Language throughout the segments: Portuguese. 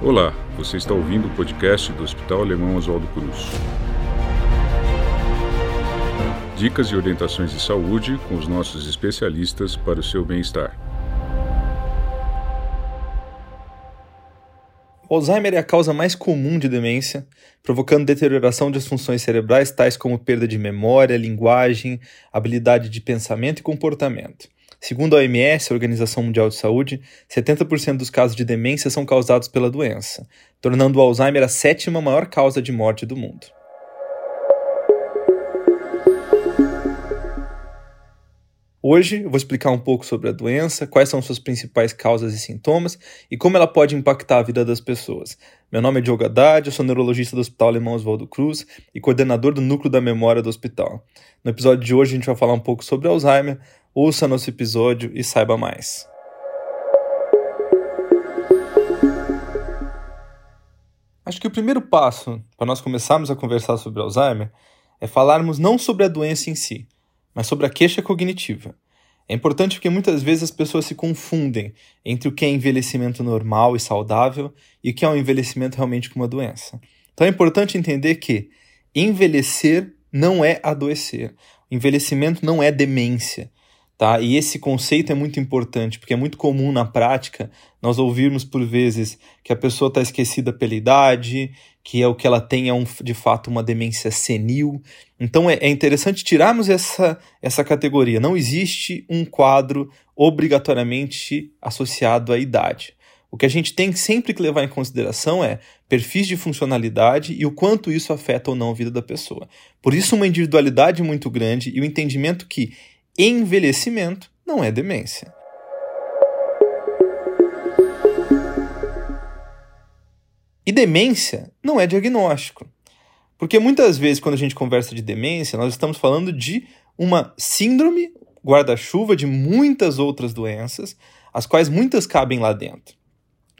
Olá, você está ouvindo o podcast do Hospital Alemão Oswaldo Cruz. Dicas e orientações de saúde com os nossos especialistas para o seu bem-estar. O Alzheimer é a causa mais comum de demência, provocando deterioração das funções cerebrais tais como perda de memória, linguagem, habilidade de pensamento e comportamento. Segundo a OMS, a Organização Mundial de Saúde, 70% dos casos de demência são causados pela doença, tornando o Alzheimer a sétima maior causa de morte do mundo. Hoje eu vou explicar um pouco sobre a doença, quais são suas principais causas e sintomas e como ela pode impactar a vida das pessoas. Meu nome é Diogo Haddad, eu sou neurologista do Hospital Alemão Oswaldo Cruz e coordenador do Núcleo da Memória do hospital. No episódio de hoje a gente vai falar um pouco sobre Alzheimer, ouça nosso episódio e saiba mais. Acho que o primeiro passo para nós começarmos a conversar sobre Alzheimer é falarmos não sobre a doença em si, mas sobre a queixa cognitiva. É importante porque muitas vezes as pessoas se confundem entre o que é envelhecimento normal e saudável e o que é um envelhecimento realmente com uma doença. Então é importante entender que envelhecer não é adoecer. Envelhecimento não é demência. Tá? E esse conceito é muito importante, porque é muito comum na prática nós ouvirmos por vezes que a pessoa está esquecida pela idade, que é o que ela tem é um, de fato uma demência senil. Então é, é interessante tirarmos essa, essa categoria. Não existe um quadro obrigatoriamente associado à idade. O que a gente tem sempre que levar em consideração é perfis de funcionalidade e o quanto isso afeta ou não a vida da pessoa. Por isso, uma individualidade muito grande e o entendimento que envelhecimento não é demência. E demência não é diagnóstico. Porque muitas vezes, quando a gente conversa de demência, nós estamos falando de uma síndrome guarda-chuva de muitas outras doenças, as quais muitas cabem lá dentro.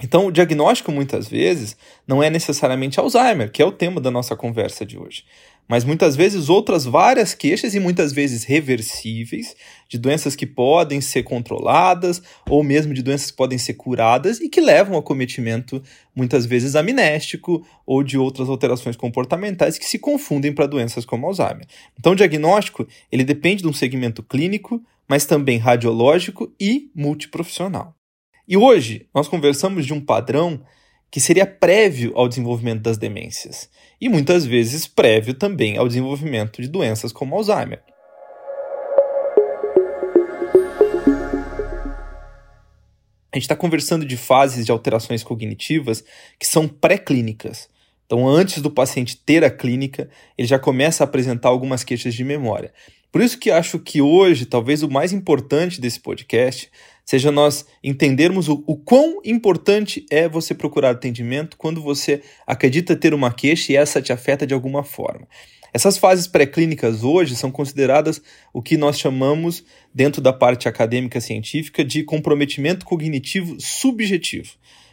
Então, o diagnóstico, muitas vezes, não é necessariamente Alzheimer, que é o tema da nossa conversa de hoje, mas muitas vezes outras várias queixas e muitas vezes reversíveis, de doenças que podem ser controladas ou mesmo de doenças que podem ser curadas e que levam ao cometimento, muitas vezes amnéstico ou de outras alterações comportamentais que se confundem para doenças como Alzheimer. Então, o diagnóstico ele depende de um segmento clínico, mas também radiológico e multiprofissional. E hoje nós conversamos de um padrão que seria prévio ao desenvolvimento das demências e muitas vezes prévio também ao desenvolvimento de doenças como Alzheimer. A gente está conversando de fases de alterações cognitivas que são pré-clínicas. Então, antes do paciente ter a clínica, ele já começa a apresentar algumas queixas de memória. Por isso que acho que hoje, talvez o mais importante desse podcast seja nós entendermos o, o quão importante é você procurar atendimento quando você acredita ter uma queixa e essa te afeta de alguma forma. Essas fases pré-clínicas hoje são consideradas o que nós chamamos, dentro da parte acadêmica científica, de comprometimento cognitivo subjetivo.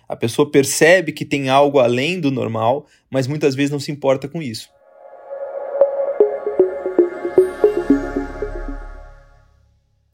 A pessoa percebe que tem algo além do normal, mas muitas vezes não se importa com isso.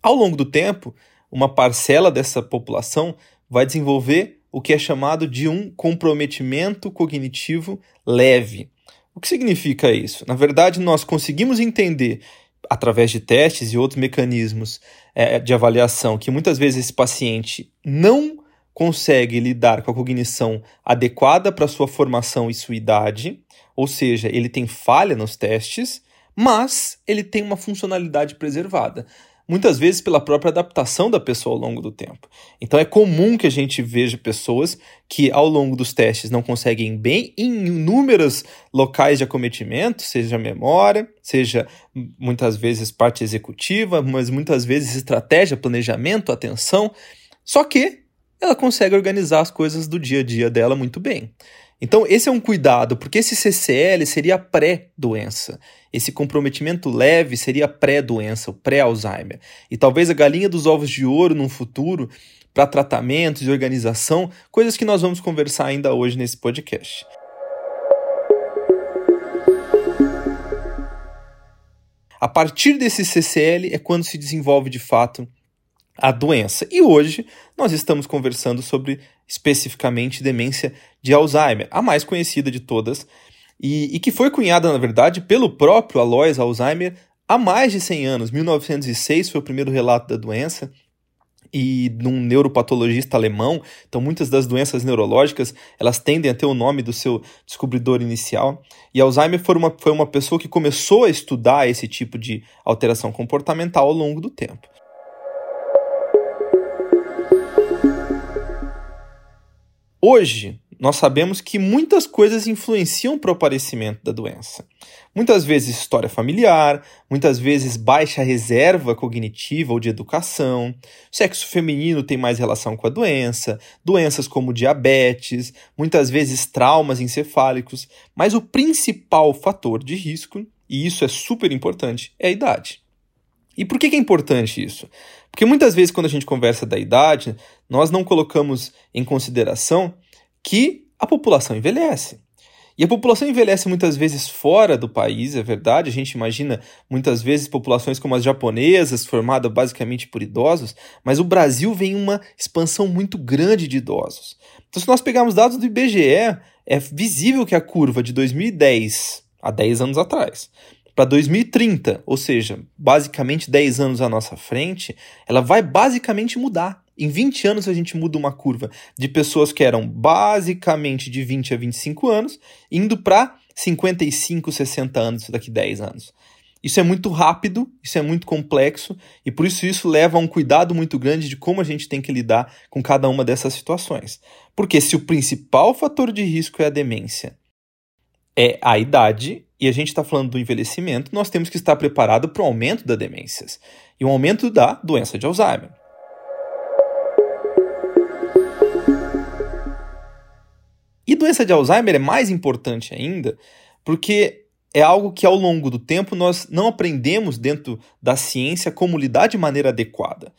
Ao longo do tempo, uma parcela dessa população vai desenvolver o que é chamado de um comprometimento cognitivo leve. O que significa isso? Na verdade, nós conseguimos entender, através de testes e outros mecanismos é, de avaliação, que muitas vezes esse paciente não consegue lidar com a cognição adequada para sua formação e sua idade, ou seja, ele tem falha nos testes, mas ele tem uma funcionalidade preservada muitas vezes pela própria adaptação da pessoa ao longo do tempo. Então é comum que a gente veja pessoas que ao longo dos testes não conseguem bem em inúmeros locais de acometimento, seja memória, seja muitas vezes parte executiva, mas muitas vezes estratégia, planejamento, atenção. Só que ela consegue organizar as coisas do dia a dia dela muito bem. Então, esse é um cuidado, porque esse CCL seria pré-doença. Esse comprometimento leve seria pré-doença, o pré-Alzheimer. E talvez a galinha dos ovos de ouro num futuro para tratamentos e organização, coisas que nós vamos conversar ainda hoje nesse podcast. A partir desse CCL é quando se desenvolve de fato a doença. E hoje nós estamos conversando sobre especificamente demência de Alzheimer, a mais conhecida de todas, e, e que foi cunhada, na verdade, pelo próprio Alois Alzheimer há mais de 100 anos. 1906 foi o primeiro relato da doença, e num neuropatologista alemão. Então, muitas das doenças neurológicas elas tendem a ter o nome do seu descobridor inicial. E Alzheimer foi uma, foi uma pessoa que começou a estudar esse tipo de alteração comportamental ao longo do tempo. Hoje, nós sabemos que muitas coisas influenciam para o aparecimento da doença. Muitas vezes história familiar, muitas vezes baixa reserva cognitiva ou de educação, sexo feminino tem mais relação com a doença, doenças como diabetes, muitas vezes traumas encefálicos, mas o principal fator de risco, e isso é super importante, é a idade. E por que é importante isso? Porque muitas vezes, quando a gente conversa da idade, nós não colocamos em consideração que a população envelhece. E a população envelhece muitas vezes fora do país, é verdade. A gente imagina muitas vezes populações como as japonesas, formadas basicamente por idosos, mas o Brasil vem uma expansão muito grande de idosos. Então, se nós pegarmos dados do IBGE, é visível que a curva de 2010, há 10 anos atrás, para 2030, ou seja, basicamente 10 anos à nossa frente, ela vai basicamente mudar. Em 20 anos a gente muda uma curva de pessoas que eram basicamente de 20 a 25 anos, indo para 55, 60 anos daqui 10 anos. Isso é muito rápido, isso é muito complexo e por isso isso leva a um cuidado muito grande de como a gente tem que lidar com cada uma dessas situações. Porque se o principal fator de risco é a demência, é a idade, e a gente está falando do envelhecimento, nós temos que estar preparado para o aumento das demências e o aumento da doença de Alzheimer. E doença de Alzheimer é mais importante ainda porque é algo que ao longo do tempo nós não aprendemos dentro da ciência como lidar de maneira adequada.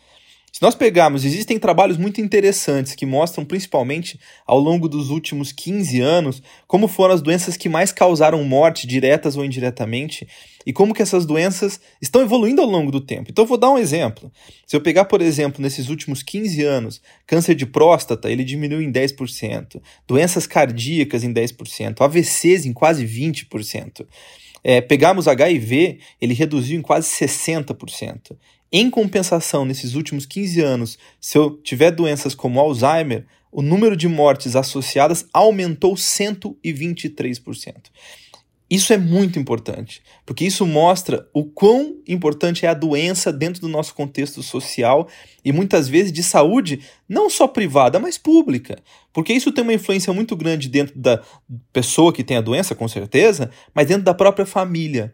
Se nós pegarmos, existem trabalhos muito interessantes que mostram, principalmente ao longo dos últimos 15 anos, como foram as doenças que mais causaram morte, diretas ou indiretamente, e como que essas doenças estão evoluindo ao longo do tempo. Então, eu vou dar um exemplo. Se eu pegar, por exemplo, nesses últimos 15 anos, câncer de próstata, ele diminuiu em 10%, doenças cardíacas em 10%, AVCs em quase 20%. É, pegarmos HIV, ele reduziu em quase 60%. Em compensação, nesses últimos 15 anos, se eu tiver doenças como Alzheimer, o número de mortes associadas aumentou 123%. Isso é muito importante, porque isso mostra o quão importante é a doença dentro do nosso contexto social e muitas vezes de saúde, não só privada, mas pública. Porque isso tem uma influência muito grande dentro da pessoa que tem a doença, com certeza, mas dentro da própria família.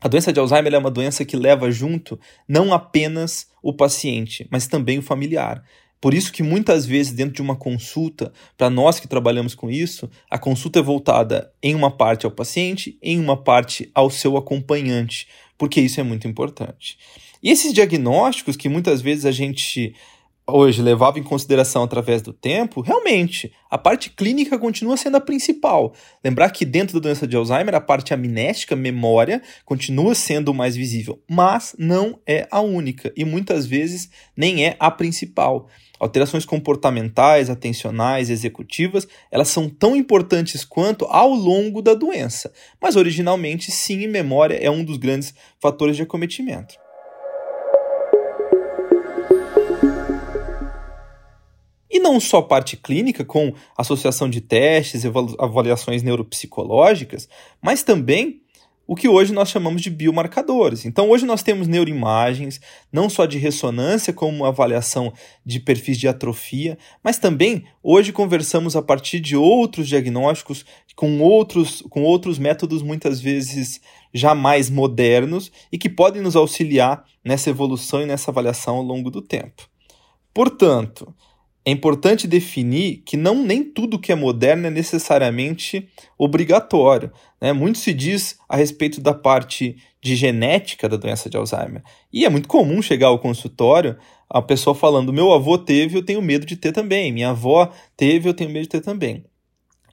A doença de Alzheimer é uma doença que leva junto não apenas o paciente, mas também o familiar. Por isso que muitas vezes dentro de uma consulta, para nós que trabalhamos com isso, a consulta é voltada em uma parte ao paciente, em uma parte ao seu acompanhante, porque isso é muito importante. E esses diagnósticos que muitas vezes a gente hoje levava em consideração através do tempo, realmente, a parte clínica continua sendo a principal. Lembrar que dentro da doença de Alzheimer, a parte amnésica, memória, continua sendo mais visível, mas não é a única e muitas vezes nem é a principal. Alterações comportamentais, atencionais, executivas, elas são tão importantes quanto ao longo da doença, mas originalmente, sim, memória é um dos grandes fatores de acometimento. E não só parte clínica, com associação de testes, avaliações neuropsicológicas, mas também o que hoje nós chamamos de biomarcadores. Então, hoje nós temos neuroimagens, não só de ressonância, como avaliação de perfis de atrofia, mas também hoje conversamos a partir de outros diagnósticos, com outros, com outros métodos muitas vezes já mais modernos e que podem nos auxiliar nessa evolução e nessa avaliação ao longo do tempo. Portanto, é importante definir que não nem tudo que é moderno é necessariamente obrigatório. Né? Muito se diz a respeito da parte de genética da doença de Alzheimer. E é muito comum chegar ao consultório a pessoa falando: meu avô teve, eu tenho medo de ter também. Minha avó teve, eu tenho medo de ter também.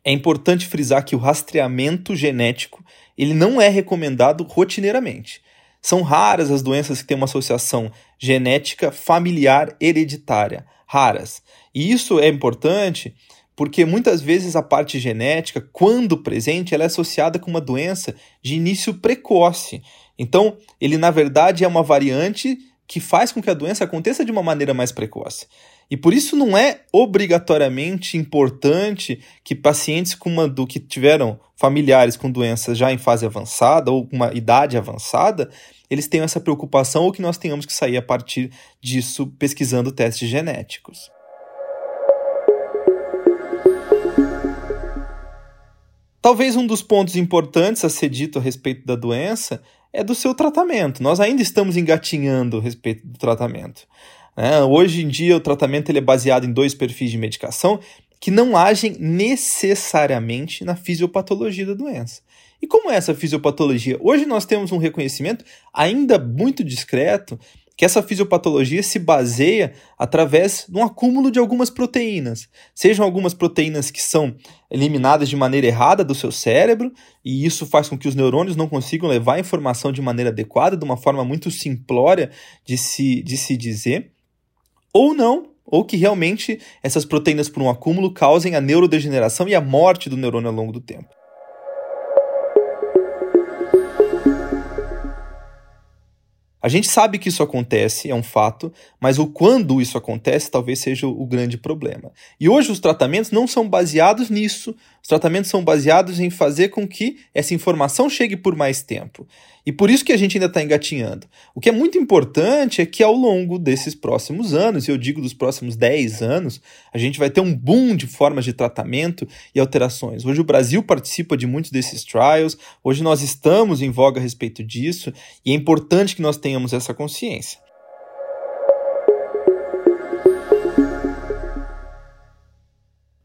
É importante frisar que o rastreamento genético ele não é recomendado rotineiramente. São raras as doenças que têm uma associação genética familiar hereditária, raras. E isso é importante porque muitas vezes a parte genética, quando presente, ela é associada com uma doença de início precoce. Então, ele na verdade é uma variante que faz com que a doença aconteça de uma maneira mais precoce. E por isso não é obrigatoriamente importante que pacientes com uma do que tiveram familiares com doenças já em fase avançada ou com uma idade avançada, eles tenham essa preocupação ou que nós tenhamos que sair a partir disso pesquisando testes genéticos. Talvez um dos pontos importantes a ser dito a respeito da doença é do seu tratamento. Nós ainda estamos engatinhando a respeito do tratamento. Né? Hoje em dia, o tratamento ele é baseado em dois perfis de medicação que não agem necessariamente na fisiopatologia da doença. E como é essa fisiopatologia? Hoje nós temos um reconhecimento ainda muito discreto que essa fisiopatologia se baseia através de um acúmulo de algumas proteínas. Sejam algumas proteínas que são eliminadas de maneira errada do seu cérebro, e isso faz com que os neurônios não consigam levar a informação de maneira adequada, de uma forma muito simplória de se, de se dizer, ou não, ou que realmente essas proteínas, por um acúmulo, causem a neurodegeneração e a morte do neurônio ao longo do tempo. A gente sabe que isso acontece, é um fato, mas o quando isso acontece talvez seja o grande problema. E hoje os tratamentos não são baseados nisso, os tratamentos são baseados em fazer com que essa informação chegue por mais tempo. E por isso que a gente ainda está engatinhando. O que é muito importante é que ao longo desses próximos anos, e eu digo dos próximos 10 anos, a gente vai ter um boom de formas de tratamento e alterações. Hoje o Brasil participa de muitos desses trials, hoje nós estamos em voga a respeito disso, e é importante que nós tenhamos essa consciência.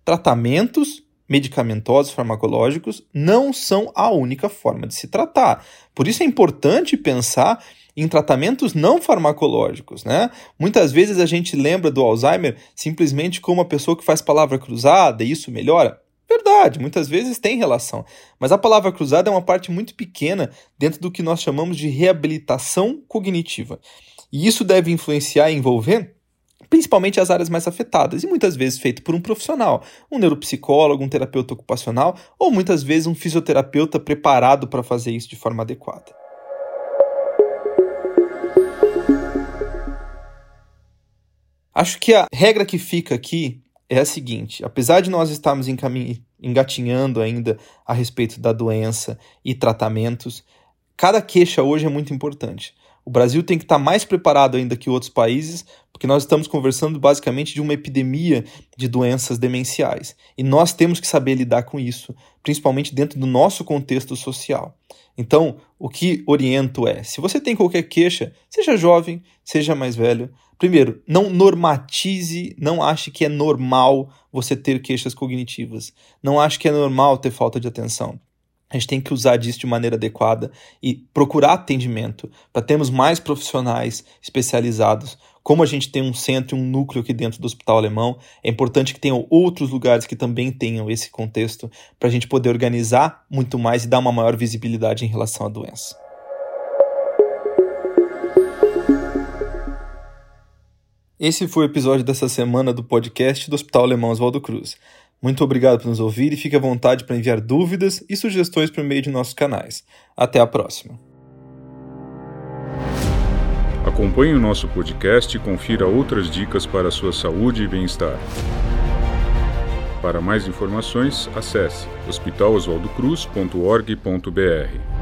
Tratamentos medicamentosos farmacológicos não são a única forma de se tratar. Por isso é importante pensar em tratamentos não farmacológicos, né? Muitas vezes a gente lembra do Alzheimer simplesmente como uma pessoa que faz palavra cruzada e isso melhora. Verdade, muitas vezes tem relação, mas a palavra cruzada é uma parte muito pequena dentro do que nós chamamos de reabilitação cognitiva. E isso deve influenciar e envolver principalmente as áreas mais afetadas, e muitas vezes feito por um profissional, um neuropsicólogo, um terapeuta ocupacional, ou muitas vezes um fisioterapeuta preparado para fazer isso de forma adequada. Acho que a regra que fica aqui é a seguinte: apesar de nós estarmos engatinhando ainda a respeito da doença e tratamentos, cada queixa hoje é muito importante. O Brasil tem que estar mais preparado ainda que outros países, porque nós estamos conversando basicamente de uma epidemia de doenças demenciais. E nós temos que saber lidar com isso, principalmente dentro do nosso contexto social. Então, o que oriento é: se você tem qualquer queixa, seja jovem, seja mais velho, primeiro, não normatize, não ache que é normal você ter queixas cognitivas. Não ache que é normal ter falta de atenção. A gente tem que usar disso de maneira adequada e procurar atendimento para termos mais profissionais especializados. Como a gente tem um centro e um núcleo aqui dentro do Hospital Alemão, é importante que tenham outros lugares que também tenham esse contexto para a gente poder organizar muito mais e dar uma maior visibilidade em relação à doença. Esse foi o episódio dessa semana do podcast do Hospital Alemão Oswaldo Cruz. Muito obrigado por nos ouvir e fique à vontade para enviar dúvidas e sugestões por meio de nossos canais. Até a próxima. Acompanhe o nosso podcast e confira outras dicas para a sua saúde e bem-estar. Para mais informações, acesse hospitaloswaldocruz.org.br.